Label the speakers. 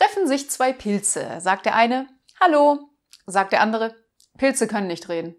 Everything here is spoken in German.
Speaker 1: Treffen sich zwei Pilze. Sagt der eine, Hallo. Sagt der andere, Pilze können nicht reden.